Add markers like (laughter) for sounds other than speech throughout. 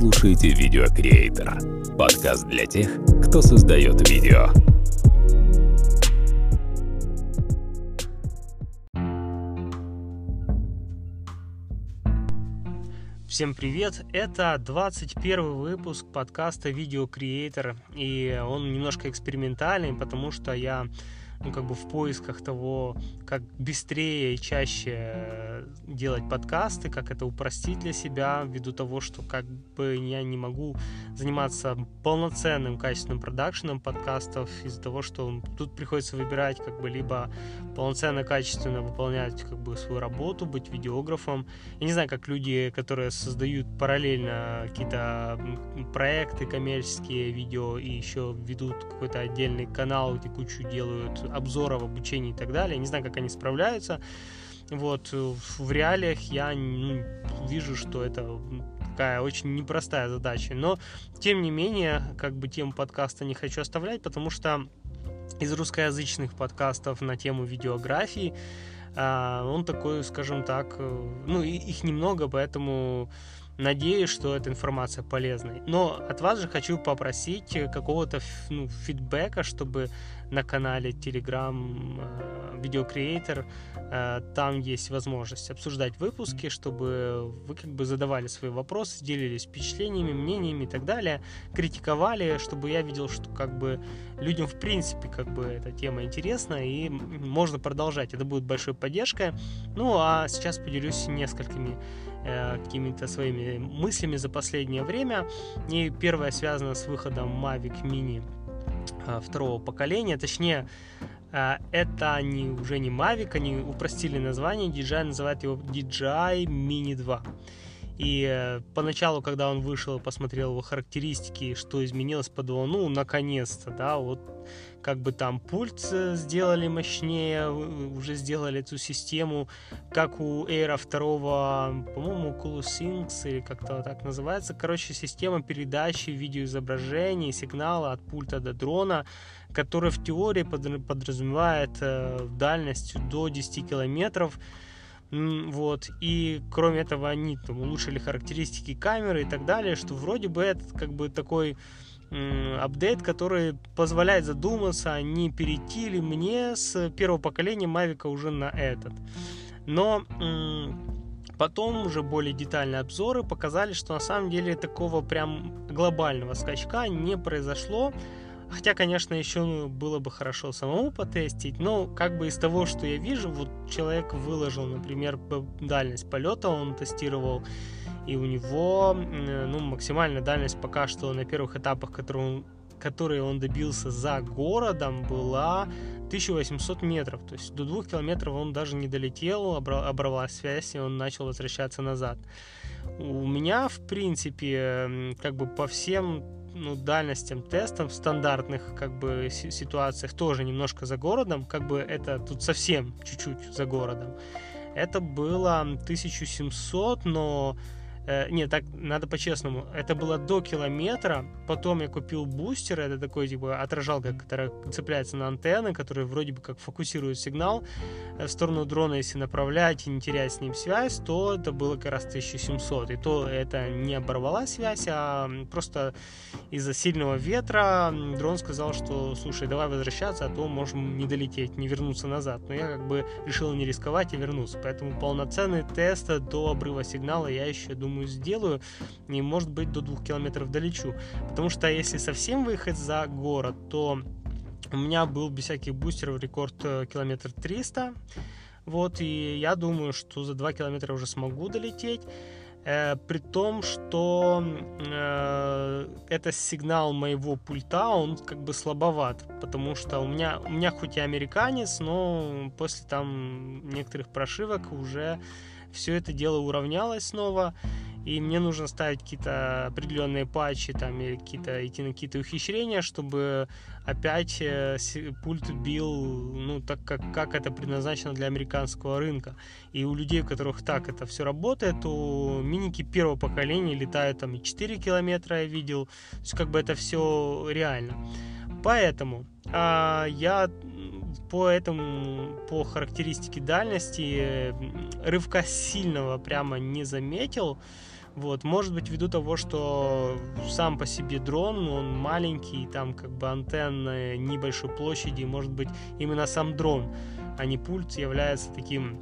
слушаете «Видео Креатор» — подкаст для тех, кто создает видео. Всем привет! Это 21 выпуск подкаста «Видео Креатор», и он немножко экспериментальный, потому что я ну, как бы в поисках того, как быстрее и чаще э, делать подкасты, как это упростить для себя, ввиду того, что как бы я не могу заниматься полноценным качественным продакшеном подкастов из-за того, что тут приходится выбирать как бы либо полноценно качественно выполнять как бы свою работу, быть видеографом. Я не знаю, как люди, которые создают параллельно какие-то проекты коммерческие видео и еще ведут какой-то отдельный канал, где кучу делают обзоров, обучения и так далее. Не знаю, как они справляются. Вот, в реалиях я ну, вижу, что это такая очень непростая задача. Но, тем не менее, как бы тему подкаста не хочу оставлять, потому что из русскоязычных подкастов на тему видеографии а, он такой, скажем так, э, ну, их немного, поэтому Надеюсь, что эта информация полезная. Но от вас же хочу попросить какого-то ну, фидбэка, чтобы на канале Telegram э, Видеокреатор э, там есть возможность обсуждать выпуски, чтобы вы как бы задавали свои вопросы, делились впечатлениями, мнениями и так далее, критиковали, чтобы я видел, что как бы людям в принципе как бы эта тема интересна и можно продолжать. Это будет большой поддержкой. Ну а сейчас поделюсь несколькими Э, какими-то своими мыслями за последнее время. И первое связано с выходом Mavic Mini э, второго поколения, точнее, э, это не, уже не Mavic, они упростили название, DJI называет его DJI Mini 2. И э, поначалу, когда он вышел, посмотрел его характеристики, что изменилось, подумал, ну, наконец-то, да, вот как бы там пульт э, сделали мощнее, уже сделали эту систему, как у Air 2, по-моему, Inks или как-то так называется. Короче, система передачи видеоизображений, сигнала от пульта до дрона, которая в теории подразумевает э, дальность до 10 километров, вот, и кроме этого они там улучшили характеристики камеры и так далее, что вроде бы это как бы такой апдейт, который позволяет задуматься, а не перейти ли мне с первого поколения Mavic уже на этот. Но потом уже более детальные обзоры показали, что на самом деле такого прям глобального скачка не произошло. Хотя, конечно, еще было бы хорошо самому потестить, но как бы из того, что я вижу, вот человек выложил, например, дальность полета, он тестировал, и у него ну, максимальная дальность пока что на первых этапах, которые он, которые он добился за городом, была 1800 метров. То есть до 2 километров он даже не долетел, оборвалась связь, и он начал возвращаться назад. У меня, в принципе, как бы по всем ну, дальностям тестам в стандартных как бы ситуациях тоже немножко за городом, как бы это тут совсем чуть-чуть за городом. Это было 1700, но Э, нет, так надо по-честному. Это было до километра. Потом я купил бустер. Это такой типа отражалка, которая цепляется на антенны, который вроде бы как фокусирует сигнал э, в сторону дрона. Если направлять и не терять с ним связь, то это было как раз 1700. И то это не оборвала связь, а просто из-за сильного ветра дрон сказал, что слушай, давай возвращаться, а то можем не долететь, не вернуться назад. Но я как бы решил не рисковать и вернуться. Поэтому полноценный тест до обрыва сигнала я еще думаю думаю, сделаю. И, может быть, до двух километров долечу. Потому что если совсем выехать за город, то у меня был без всяких бустеров рекорд э, километр 300. Вот, и я думаю, что за 2 километра уже смогу долететь. Э, при том, что э, это сигнал моего пульта, он как бы слабоват, потому что у меня, у меня хоть и американец, но после там некоторых прошивок уже все это дело уравнялось снова, и мне нужно ставить какие-то определенные патчи там или какие-то идти на какие-то ухищрения, чтобы опять э, пульт бил, ну, так как, как это предназначено для американского рынка. И у людей, у которых так это все работает, то миники первого поколения летают там и 4 километра, я видел. То есть как бы это все реально. Поэтому а, я по этому, по характеристике дальности рывка сильного прямо не заметил. Вот, может быть, ввиду того, что сам по себе дрон, он маленький, там как бы антенна небольшой площади, может быть, именно сам дрон, а не пульт является таким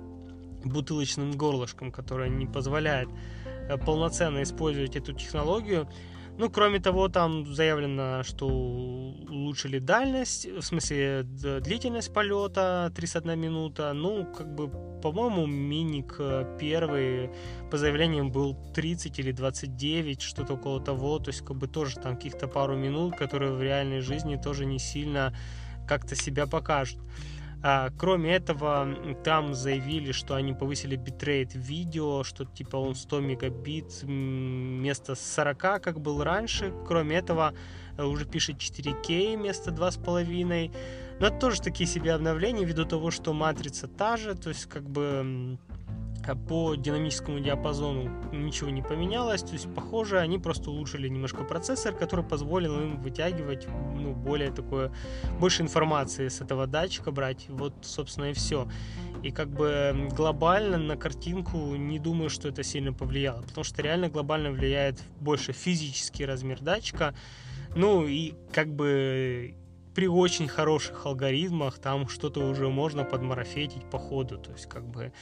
бутылочным горлышком, которое не позволяет э, полноценно использовать эту технологию. Ну, кроме того, там заявлено, что улучшили дальность, в смысле длительность полета 31 минута. Ну, как бы, по-моему, миник э, первый по заявлениям был 30 или 29, что-то около того. То есть, как бы тоже там каких-то пару минут, которые в реальной жизни тоже не сильно как-то себя покажут. А, кроме этого, там заявили, что они повысили битрейт видео, что типа он 100 мегабит вместо 40, как был раньше. Кроме этого, э, уже пишет 4К вместо 2,5. Но это тоже такие себе обновления, ввиду того, что матрица та же, то есть как бы а по динамическому диапазону ничего не поменялось, то есть похоже, они просто улучшили немножко процессор, который позволил им вытягивать ну, более такое, больше информации с этого датчика брать, вот, собственно, и все. И как бы глобально на картинку не думаю, что это сильно повлияло, потому что реально глобально влияет больше физический размер датчика, ну и как бы при очень хороших алгоритмах там что-то уже можно подмарафетить по ходу, то есть как бы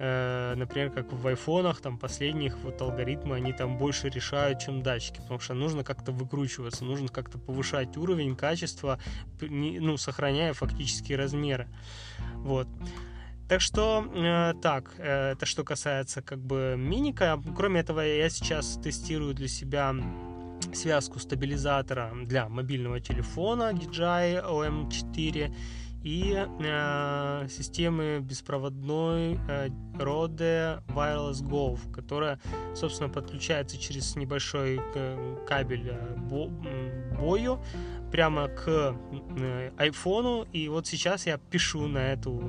например, как в айфонах, там последних вот алгоритмы, они там больше решают, чем датчики, потому что нужно как-то выкручиваться, нужно как-то повышать уровень, качество, ну, сохраняя фактические размеры. Вот. Так что, э, так, э, это что касается как бы миника. Кроме этого, я сейчас тестирую для себя связку стабилизатора для мобильного телефона DJI OM4 и э, системы беспроводной э, Rode Wireless Go, которая, собственно, подключается через небольшой э, кабель э, бою прямо к э, айфону. И вот сейчас я пишу на эту,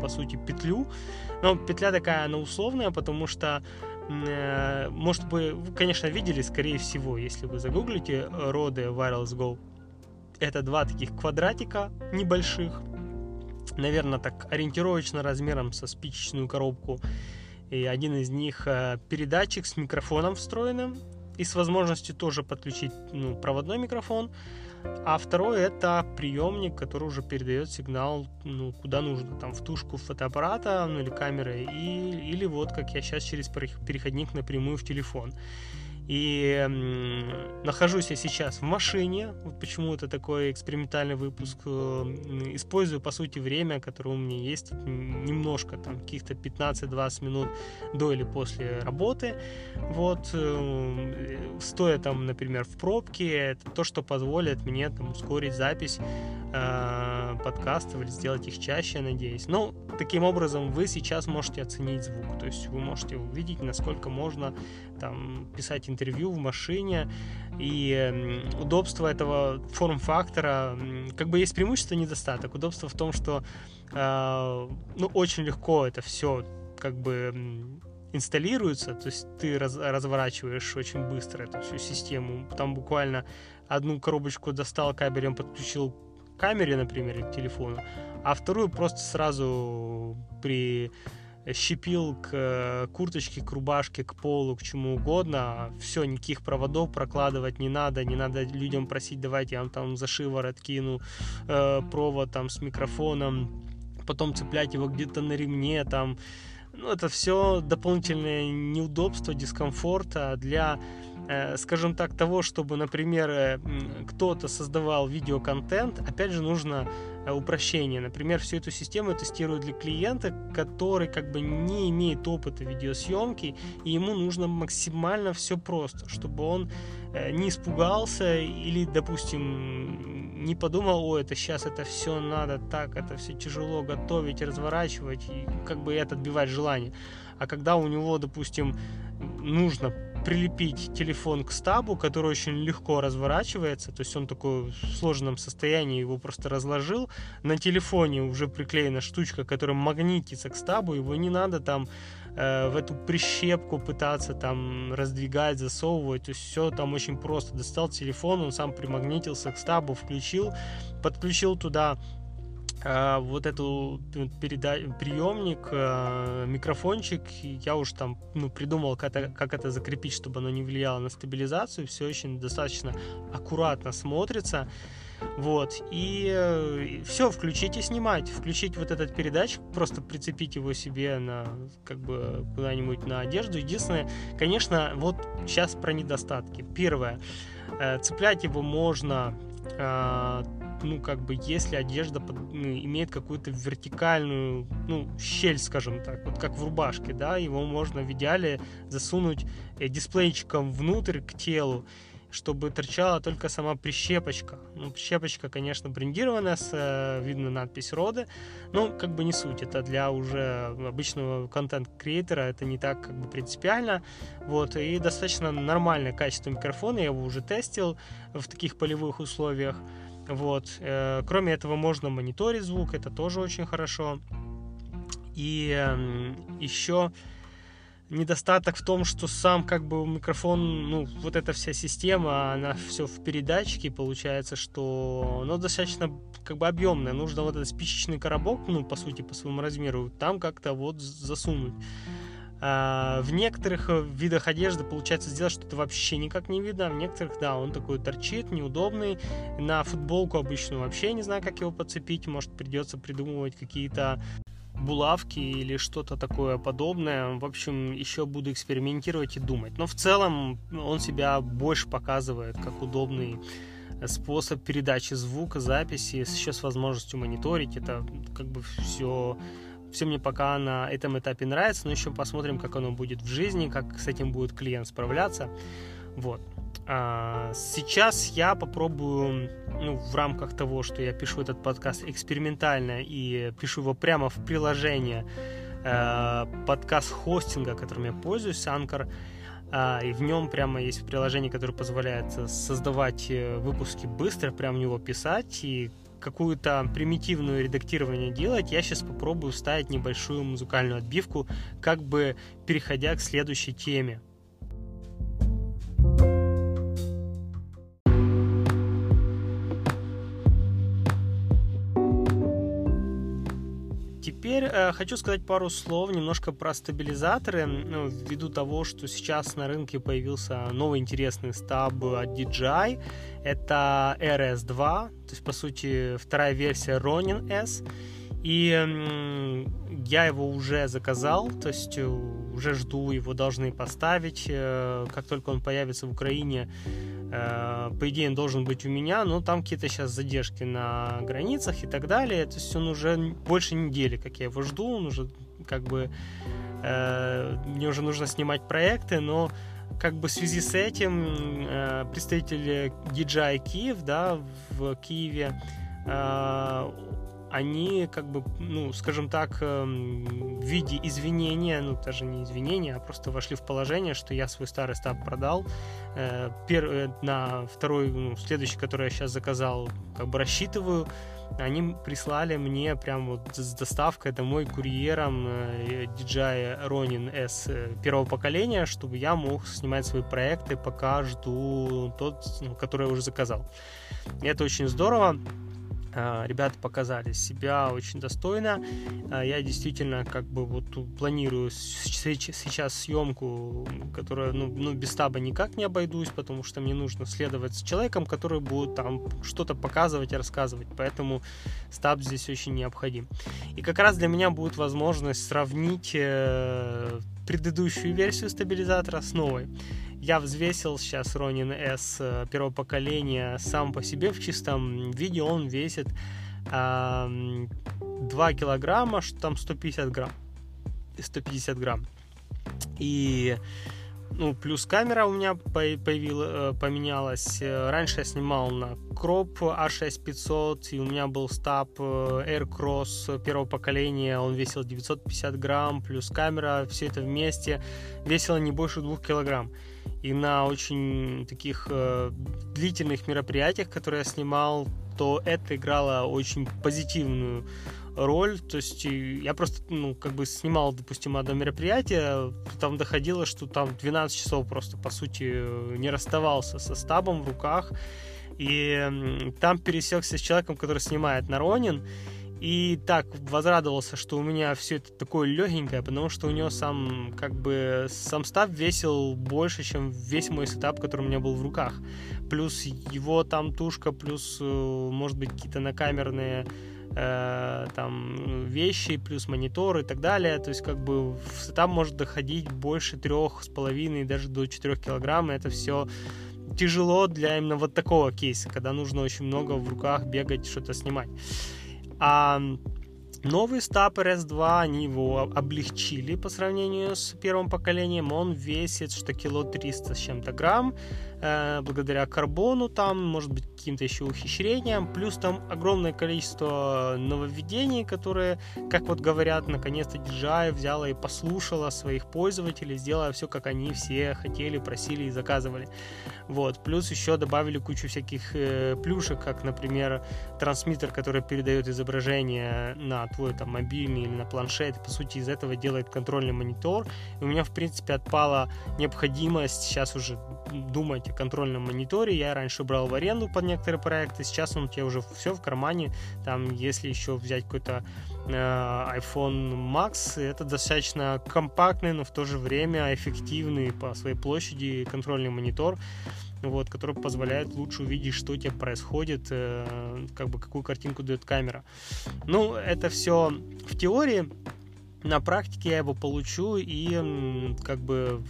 по сути, петлю. Но петля такая, она условная, потому что может быть, вы, конечно, видели, скорее всего, если вы загуглите Rode Wireless Go это два таких квадратика небольших, наверное, так ориентировочно размером со спичечную коробку. И один из них э, передатчик с микрофоном встроенным и с возможностью тоже подключить ну, проводной микрофон. А второй это приемник, который уже передает сигнал ну, куда нужно, там в тушку фотоаппарата ну, или камеры, и, или вот как я сейчас через переходник напрямую в телефон. И нахожусь я сейчас в машине, вот почему это такой экспериментальный выпуск. Э, использую, по сути, время, которое у меня есть, немножко, там, каких-то 15-20 минут до или после работы. Вот, э, стоя там, например, в пробке, это то, что позволит мне там ускорить запись э, подкастов или сделать их чаще, я надеюсь. Ну, таким образом, вы сейчас можете оценить звук, то есть вы можете увидеть, насколько можно там писать интервью в машине, и удобство этого форм-фактора, как бы есть преимущество и недостаток. Удобство в том, что э, ну, очень легко это все как бы инсталируется, то есть ты раз, разворачиваешь очень быстро эту всю систему. Там буквально одну коробочку достал кабелем, подключил к камере, например, к телефону, а вторую просто сразу при щепил к э, курточке, к рубашке, к полу, к чему угодно. Все, никаких проводов прокладывать не надо, не надо людям просить, давайте я вам там за шиворот кину э, провод там с микрофоном, потом цеплять его где-то на ремне там. Ну, это все дополнительное неудобство, дискомфорт для скажем так, того, чтобы, например, э, кто-то создавал видеоконтент, опять же, нужно э, упрощение. Например, всю эту систему тестируют для клиента, который как бы не имеет опыта видеосъемки, и ему нужно максимально все просто, чтобы он не испугался или, допустим, не подумал, о, это сейчас это все надо так, это все тяжело готовить, разворачивать, и как бы это отбивать желание. А когда у него, допустим, нужно прилепить телефон к стабу, который очень легко разворачивается, то есть он такой в сложном состоянии, его просто разложил. На телефоне уже приклеена штучка, которая магнитится к стабу, его не надо там э, в эту прищепку пытаться там раздвигать, засовывать, то есть все там очень просто. Достал телефон, он сам примагнитился к стабу, включил, подключил туда а, вот эту переда... приемник, а, микрофончик, я уж там ну, придумал, как это, как это закрепить, чтобы оно не влияло на стабилизацию. Все очень достаточно аккуратно смотрится. Вот, и, все, включить и снимать. Включить вот этот передатчик, просто прицепить его себе на, как бы, куда-нибудь на одежду. Единственное, конечно, вот сейчас про недостатки. Первое, э, цеплять его можно э, ну, как бы, если одежда под, ну, имеет какую-то вертикальную, ну, щель, скажем так, вот как в рубашке, да, его можно в идеале засунуть э, дисплейчиком внутрь к телу, чтобы торчала только сама прищепочка. Ну, прищепочка, конечно, брендированная, с, э, видно надпись роды, но как бы не суть, это для уже обычного контент-креатора, это не так как бы принципиально, вот, и достаточно нормальное качество микрофона, я его уже тестил в таких полевых условиях, вот, э, кроме этого можно мониторить звук, это тоже очень хорошо, и еще недостаток в том, что сам как бы микрофон, ну, вот эта вся система, она все в передатчике, получается, что, ну, достаточно как бы объемная. Нужно вот этот спичечный коробок, ну, по сути, по своему размеру, там как-то вот засунуть. А в некоторых э, видах одежды получается сделать что-то вообще никак не видно, а в некоторых, да, он такой торчит, неудобный. На футболку обычно вообще не знаю, как его подцепить, может придется придумывать какие-то булавки или что-то такое подобное. В общем, еще буду экспериментировать и думать. Но в целом он себя больше показывает как удобный способ передачи звука, записи, еще с возможностью мониторить. Это как бы все все мне пока на этом этапе нравится, но еще посмотрим, как оно будет в жизни, как с этим будет клиент справляться. Вот. А, сейчас я попробую, ну, в рамках того, что я пишу этот подкаст экспериментально и пишу его прямо в приложение э, подкаст-хостинга, которым я пользуюсь, Anchor, э, и в нем прямо есть приложение, которое позволяет создавать э, выпуски быстро, прямо в него писать и какую-то примитивную редактирование делать, я сейчас попробую вставить небольшую музыкальную отбивку, как бы переходя к следующей теме. Э, хочу сказать пару слов немножко про стабилизаторы, ну, ввиду того, что сейчас на рынке появился новый интересный стаб от DJI. Это RS2, то есть, по сути, вторая версия Ronin S. И э, я его уже заказал, то есть э, уже жду, его должны поставить. Э, как только он появится в Украине, по идее, он должен быть у меня, но там какие-то сейчас задержки на границах и так далее. То есть он уже больше недели, как я его жду, он уже как бы э, мне уже нужно снимать проекты, но как бы в связи с этим э, представитель DJI Киев, да, в Киеве э, они как бы, ну, скажем так, эм, в виде извинения, ну, даже не извинения, а просто вошли в положение, что я свой старый стаб продал. Э, Первый, э, на второй, ну, следующий, который я сейчас заказал, как бы рассчитываю. Они прислали мне прям вот с доставкой домой курьером DJI Ronin S первого поколения, чтобы я мог снимать свои проекты, пока жду тот, ну, который я уже заказал. Это очень здорово. А, ребята показали себя очень достойно. А, я действительно как бы вот планирую сейчас съемку, которая, ну, ну, без стаба никак не обойдусь, потому что мне нужно следовать с человеком, который будет там что-то показывать и рассказывать. Поэтому стаб здесь очень необходим. И как раз для меня будет возможность сравнить э, предыдущую версию стабилизатора с новой. Я взвесил сейчас Ronin S э, первого поколения сам по себе в чистом виде. Он весит э, 2 килограмма, что там 150 грамм. 150 грамм. И ну, плюс камера у меня появила, э, поменялась. Раньше я снимал на Crop A6500, и у меня был стаб э, Air Cross первого поколения, он весил 950 грамм, плюс камера, все это вместе. Весило не больше 2 килограмм. И на очень таких э, длительных мероприятиях, которые я снимал, то это играло очень позитивную роль. То есть я просто, ну, как бы снимал, допустим, одно мероприятие, там доходило, что там 12 часов просто, по сути, не расставался со стабом в руках. И там пересекся с человеком, который снимает на Ронин, И так возрадовался, что у меня все это такое легенькое, потому что у него сам, как бы, сам став весил больше, чем весь мой сетап, который у меня был в руках. Плюс его там тушка, плюс, э, может быть, какие-то накамерные э, там вещи, плюс монитор и так далее. То есть как бы сетап может доходить больше трех с половиной, даже до 4 килограмм. И это все тяжело для именно вот такого кейса, когда нужно очень много в руках бегать, что-то снимать. А Новый стап RS2, они его облегчили по сравнению с первым поколением. Он весит что кило 300 с чем-то грамм. Э, благодаря карбону там, может быть, каким-то еще ухищрениям. Плюс там огромное количество нововведений, которые, как вот говорят, наконец-то DJI взяла и послушала своих пользователей, сделала все, как они все хотели, просили и заказывали. Вот. Плюс еще добавили кучу всяких э, плюшек, как, например, трансмиттер, который передает изображение на твой там мобильный или на планшет. По сути, из этого делает контрольный монитор. И у меня, в принципе, отпала необходимость сейчас уже думать контрольном мониторе. Я раньше брал в аренду под некоторые проекты, сейчас он у тебя уже все в кармане. Там, если еще взять какой-то э, iPhone Max, это достаточно компактный, но в то же время эффективный по своей площади контрольный монитор вот, который позволяет лучше увидеть, что у тебя происходит, э, как бы какую картинку дает камера. Ну, это все в теории, на практике я его получу и как бы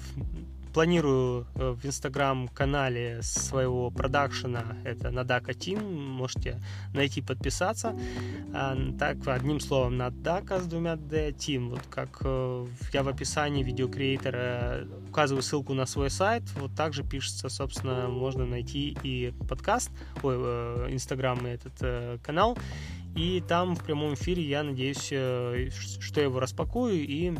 планирую э, в инстаграм-канале своего продакшена, это Надака Team, можете найти, подписаться. А, так, одним словом, Надака с двумя D Team. Вот как э, я в описании видеокреатора указываю ссылку на свой сайт, вот также пишется, собственно, можно найти и подкаст, ой, э, инстаграм и этот канал, и там в прямом эфире я надеюсь, что я его распакую и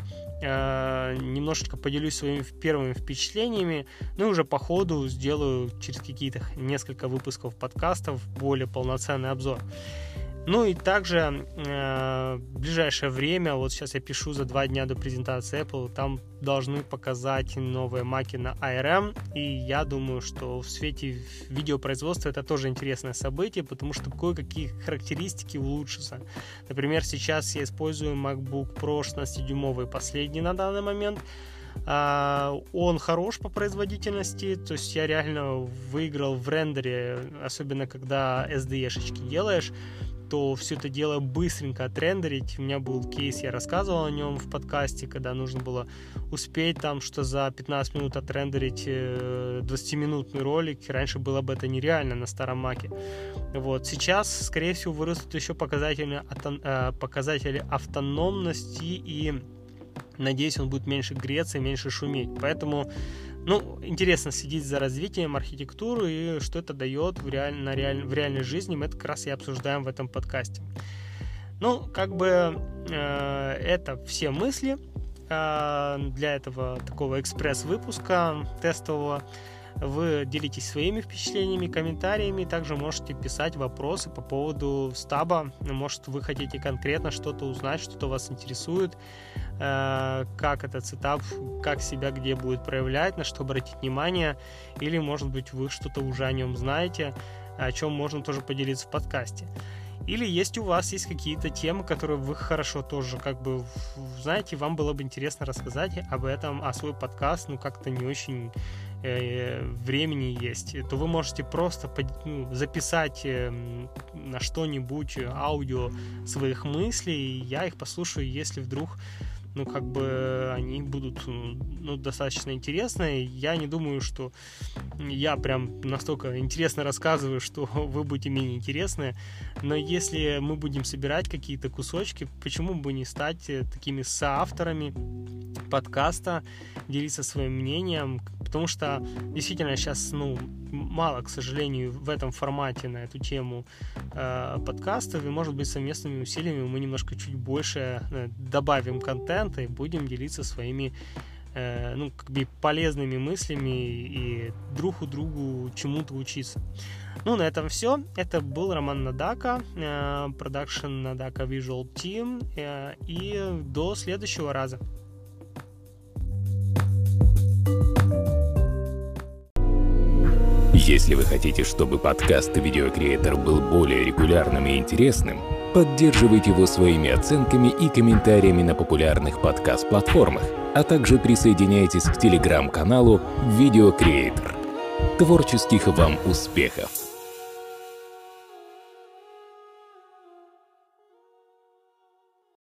Э, немножечко поделюсь своими первыми впечатлениями, ну и уже по ходу сделаю через какие-то несколько выпусков подкастов более полноценный обзор. Ну и также э, в ближайшее время, вот сейчас я пишу за два дня до презентации Apple, там должны показать новые маки на ARM, и я думаю, что в свете видеопроизводства это тоже интересное событие, потому что кое-какие характеристики улучшатся. Например, сейчас я использую MacBook Pro 16-дюймовый, последний на данный момент, Uh, он хорош по производительности, то есть я реально выиграл в рендере, особенно когда SDE-шечки делаешь то все это дело быстренько отрендерить. У меня был кейс, я рассказывал о нем в подкасте, когда нужно было успеть там, что за 15 минут отрендерить 20-минутный э, ролик. Раньше было бы это нереально на старом маке. Вот. Сейчас, скорее всего, вырастут еще показатели, э, показатели автономности и надеюсь, он будет меньше греться и меньше шуметь. Поэтому ну, интересно следить за развитием архитектуры и что это дает в, реаль... реаль... в реальной жизни. Мы это как раз и обсуждаем в этом подкасте. Ну, как бы э, это все мысли э, для этого такого экспресс-выпуска тестового. Вы делитесь своими впечатлениями, комментариями. Также можете писать вопросы по поводу стаба. Может, вы хотите конкретно что-то узнать, что-то вас интересует. Э, как этот сетап, как себя где будет проявлять, на что обратить внимание. Или, может быть, вы что-то уже о нем знаете, о чем можно тоже поделиться в подкасте. Или есть у вас есть какие-то темы, которые вы хорошо тоже, как бы, знаете, вам было бы интересно рассказать об этом, а свой подкаст, ну, как-то не очень времени есть, то вы можете просто ну, записать э, на что-нибудь аудио своих мыслей, я их послушаю, если вдруг ну, как бы они будут ну, достаточно интересные. Я не думаю, что я прям настолько интересно рассказываю, что (laughs) вы будете менее интересны. Но если мы будем собирать какие-то кусочки, почему бы не стать э, такими соавторами подкаста, делиться своим мнением, потому что действительно сейчас, ну, мало, к сожалению, в этом формате на эту тему э, подкастов, и, может быть, совместными усилиями мы немножко чуть больше э, добавим контента и будем делиться своими э, ну, как бы полезными мыслями и друг у другу чему-то учиться. Ну, на этом все. Это был Роман Надака, продакшн Надака Visual Team, э, и до следующего раза. Если вы хотите, чтобы подкаст «Видеокреатор» был более регулярным и интересным, Поддерживайте его своими оценками и комментариями на популярных подкаст-платформах, а также присоединяйтесь к телеграм-каналу «Видеокреатор». Творческих вам успехов!